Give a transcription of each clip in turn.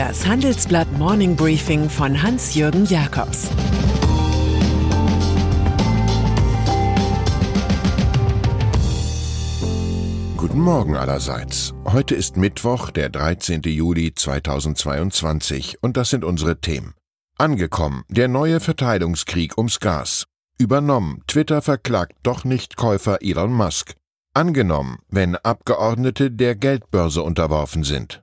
Das Handelsblatt Morning Briefing von Hans-Jürgen Jakobs Guten Morgen allerseits. Heute ist Mittwoch, der 13. Juli 2022 und das sind unsere Themen. Angekommen, der neue Verteilungskrieg ums Gas. Übernommen, Twitter verklagt doch nicht Käufer Elon Musk. Angenommen, wenn Abgeordnete der Geldbörse unterworfen sind.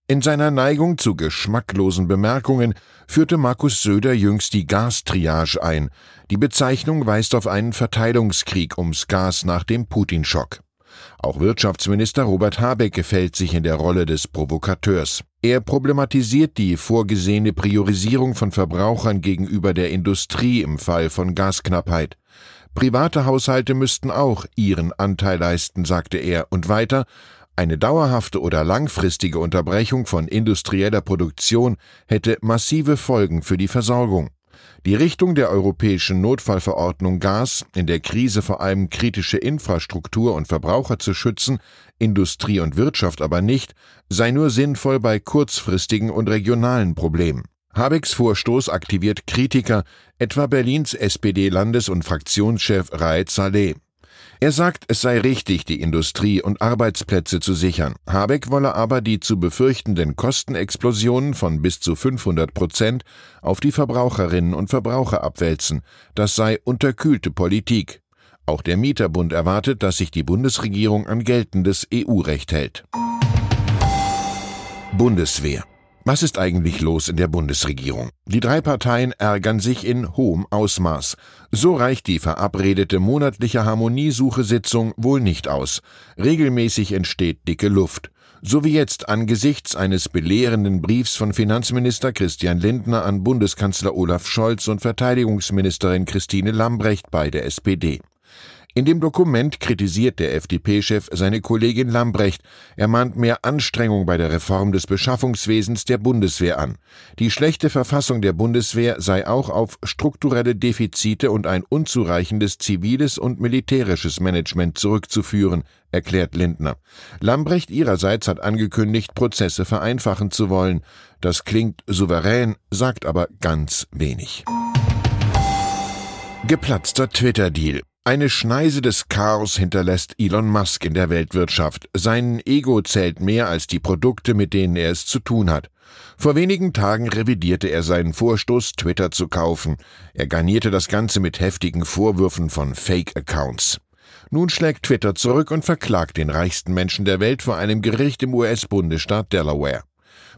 In seiner Neigung zu geschmacklosen Bemerkungen führte Markus Söder jüngst die Gastriage ein. Die Bezeichnung weist auf einen Verteilungskrieg ums Gas nach dem Putin-Schock. Auch Wirtschaftsminister Robert Habeck gefällt sich in der Rolle des Provokateurs. Er problematisiert die vorgesehene Priorisierung von Verbrauchern gegenüber der Industrie im Fall von Gasknappheit. Private Haushalte müssten auch ihren Anteil leisten, sagte er, und weiter eine dauerhafte oder langfristige Unterbrechung von industrieller Produktion hätte massive Folgen für die Versorgung. Die Richtung der europäischen Notfallverordnung Gas, in der Krise vor allem kritische Infrastruktur und Verbraucher zu schützen, Industrie und Wirtschaft aber nicht, sei nur sinnvoll bei kurzfristigen und regionalen Problemen. Habecks Vorstoß aktiviert Kritiker, etwa Berlins SPD-Landes- und Fraktionschef Raed Saleh. Er sagt, es sei richtig, die Industrie und Arbeitsplätze zu sichern. Habeck wolle aber die zu befürchtenden Kostenexplosionen von bis zu 500 Prozent auf die Verbraucherinnen und Verbraucher abwälzen. Das sei unterkühlte Politik. Auch der Mieterbund erwartet, dass sich die Bundesregierung an geltendes EU-Recht hält. Bundeswehr was ist eigentlich los in der Bundesregierung? Die drei Parteien ärgern sich in hohem Ausmaß. So reicht die verabredete monatliche Harmoniesuche-Sitzung wohl nicht aus. Regelmäßig entsteht dicke Luft. So wie jetzt angesichts eines belehrenden Briefs von Finanzminister Christian Lindner an Bundeskanzler Olaf Scholz und Verteidigungsministerin Christine Lambrecht bei der SPD. In dem Dokument kritisiert der FDP-Chef seine Kollegin Lambrecht. Er mahnt mehr Anstrengung bei der Reform des Beschaffungswesens der Bundeswehr an. Die schlechte Verfassung der Bundeswehr sei auch auf strukturelle Defizite und ein unzureichendes ziviles und militärisches Management zurückzuführen, erklärt Lindner. Lambrecht ihrerseits hat angekündigt, Prozesse vereinfachen zu wollen. Das klingt souverän, sagt aber ganz wenig. Geplatzter Twitter-Deal. Eine Schneise des Chaos hinterlässt Elon Musk in der Weltwirtschaft. Sein Ego zählt mehr als die Produkte, mit denen er es zu tun hat. Vor wenigen Tagen revidierte er seinen Vorstoß, Twitter zu kaufen. Er garnierte das Ganze mit heftigen Vorwürfen von Fake-Accounts. Nun schlägt Twitter zurück und verklagt den reichsten Menschen der Welt vor einem Gericht im US-Bundesstaat Delaware.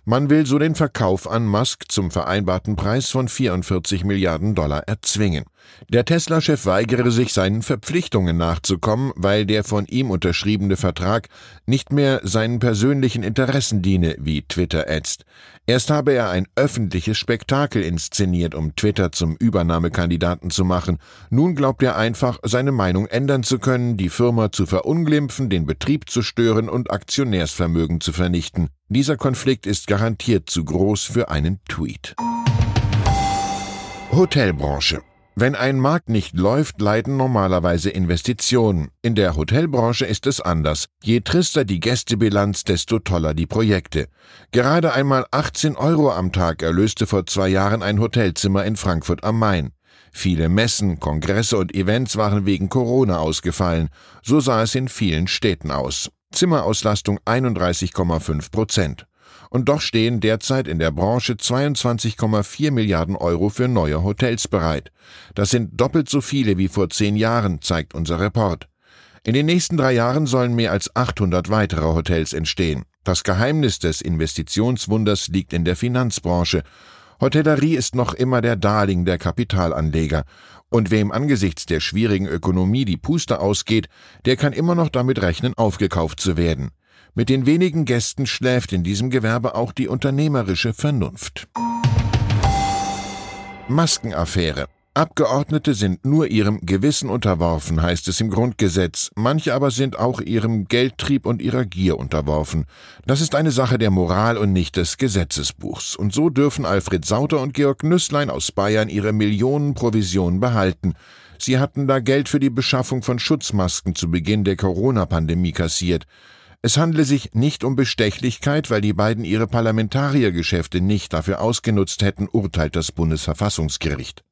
Man will so den Verkauf an Musk zum vereinbarten Preis von 44 Milliarden Dollar erzwingen. Der Tesla-Chef weigere sich, seinen Verpflichtungen nachzukommen, weil der von ihm unterschriebene Vertrag nicht mehr seinen persönlichen Interessen diene, wie Twitter ätzt. Erst habe er ein öffentliches Spektakel inszeniert, um Twitter zum Übernahmekandidaten zu machen. Nun glaubt er einfach, seine Meinung ändern zu können, die Firma zu verunglimpfen, den Betrieb zu stören und Aktionärsvermögen zu vernichten. Dieser Konflikt ist garantiert zu groß für einen Tweet. Hotelbranche wenn ein Markt nicht läuft, leiden normalerweise Investitionen. In der Hotelbranche ist es anders. Je trister die Gästebilanz, desto toller die Projekte. Gerade einmal 18 Euro am Tag erlöste vor zwei Jahren ein Hotelzimmer in Frankfurt am Main. Viele Messen, Kongresse und Events waren wegen Corona ausgefallen. So sah es in vielen Städten aus. Zimmerauslastung 31,5 Prozent. Und doch stehen derzeit in der Branche 22,4 Milliarden Euro für neue Hotels bereit. Das sind doppelt so viele wie vor zehn Jahren, zeigt unser Report. In den nächsten drei Jahren sollen mehr als 800 weitere Hotels entstehen. Das Geheimnis des Investitionswunders liegt in der Finanzbranche. Hotellerie ist noch immer der Darling der Kapitalanleger. Und wem angesichts der schwierigen Ökonomie die Puste ausgeht, der kann immer noch damit rechnen, aufgekauft zu werden. Mit den wenigen Gästen schläft in diesem Gewerbe auch die unternehmerische Vernunft. Maskenaffäre. Abgeordnete sind nur ihrem Gewissen unterworfen, heißt es im Grundgesetz. Manche aber sind auch ihrem Geldtrieb und ihrer Gier unterworfen. Das ist eine Sache der Moral und nicht des Gesetzesbuchs. Und so dürfen Alfred Sauter und Georg Nüßlein aus Bayern ihre Millionenprovision behalten. Sie hatten da Geld für die Beschaffung von Schutzmasken zu Beginn der Corona-Pandemie kassiert. Es handle sich nicht um Bestechlichkeit, weil die beiden ihre Parlamentariergeschäfte nicht dafür ausgenutzt hätten, urteilt das Bundesverfassungsgericht.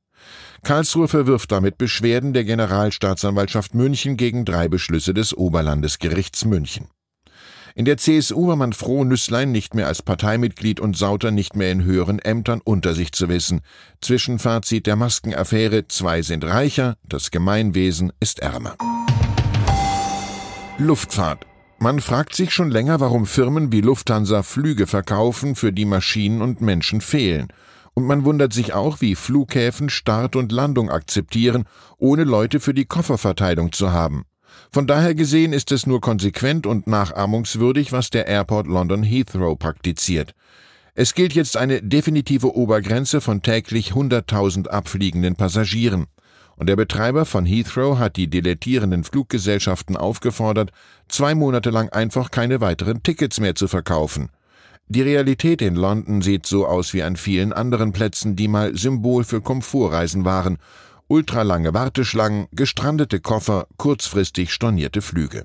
Karlsruhe verwirft damit Beschwerden der Generalstaatsanwaltschaft München gegen drei Beschlüsse des Oberlandesgerichts München. In der CSU war man froh, Nüßlein nicht mehr als Parteimitglied und Sauter nicht mehr in höheren Ämtern unter sich zu wissen. Zwischenfazit der Maskenaffäre: Zwei sind reicher, das Gemeinwesen ist ärmer. Luftfahrt. Man fragt sich schon länger, warum Firmen wie Lufthansa Flüge verkaufen, für die Maschinen und Menschen fehlen. Und man wundert sich auch, wie Flughäfen Start und Landung akzeptieren, ohne Leute für die Kofferverteilung zu haben. Von daher gesehen ist es nur konsequent und nachahmungswürdig, was der Airport London Heathrow praktiziert. Es gilt jetzt eine definitive Obergrenze von täglich 100.000 abfliegenden Passagieren. Und der Betreiber von Heathrow hat die dilettierenden Fluggesellschaften aufgefordert, zwei Monate lang einfach keine weiteren Tickets mehr zu verkaufen. Die Realität in London sieht so aus wie an vielen anderen Plätzen, die mal Symbol für Komfortreisen waren. Ultralange Warteschlangen, gestrandete Koffer, kurzfristig stornierte Flüge.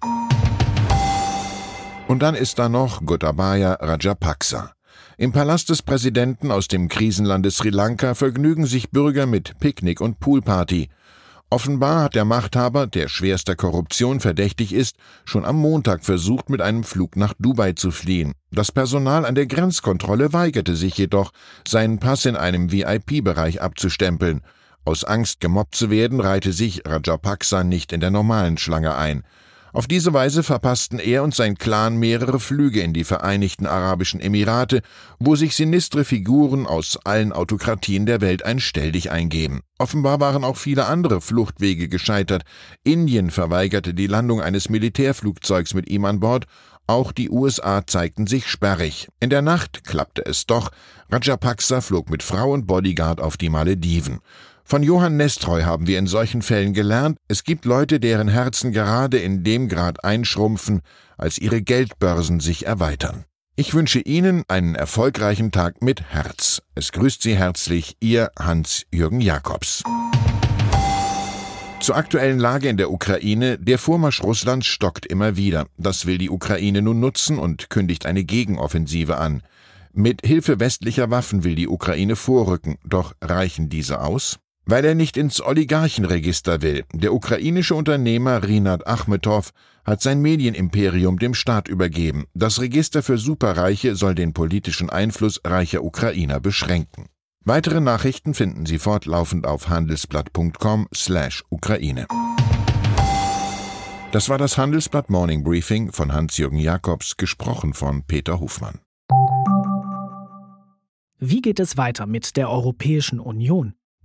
Und dann ist da noch Gotabaya Rajapaksa. Im Palast des Präsidenten aus dem Krisenlande Sri Lanka vergnügen sich Bürger mit Picknick und Poolparty. Offenbar hat der Machthaber, der schwerster Korruption verdächtig ist, schon am Montag versucht, mit einem Flug nach Dubai zu fliehen. Das Personal an der Grenzkontrolle weigerte sich jedoch, seinen Pass in einem VIP-Bereich abzustempeln. Aus Angst, gemobbt zu werden, reihte sich Rajapaksa nicht in der normalen Schlange ein. Auf diese Weise verpassten er und sein Clan mehrere Flüge in die Vereinigten Arabischen Emirate, wo sich sinistre Figuren aus allen Autokratien der Welt ein Stelldich eingeben. Offenbar waren auch viele andere Fluchtwege gescheitert. Indien verweigerte die Landung eines Militärflugzeugs mit ihm an Bord, auch die USA zeigten sich sperrig. In der Nacht klappte es doch. Rajapaksa flog mit Frau und Bodyguard auf die Malediven. Von Johann Nestreu haben wir in solchen Fällen gelernt, es gibt Leute, deren Herzen gerade in dem Grad einschrumpfen, als ihre Geldbörsen sich erweitern. Ich wünsche Ihnen einen erfolgreichen Tag mit Herz. Es grüßt Sie herzlich Ihr Hans-Jürgen Jakobs. Zur aktuellen Lage in der Ukraine. Der Vormarsch Russlands stockt immer wieder. Das will die Ukraine nun nutzen und kündigt eine Gegenoffensive an. Mit Hilfe westlicher Waffen will die Ukraine vorrücken. Doch reichen diese aus? Weil er nicht ins Oligarchenregister will. Der ukrainische Unternehmer Rinat Achmetow hat sein Medienimperium dem Staat übergeben. Das Register für Superreiche soll den politischen Einfluss reicher Ukrainer beschränken. Weitere Nachrichten finden Sie fortlaufend auf handelsblatt.com/Ukraine. Das war das Handelsblatt Morning Briefing von Hans-Jürgen Jakobs, gesprochen von Peter Hofmann. Wie geht es weiter mit der Europäischen Union?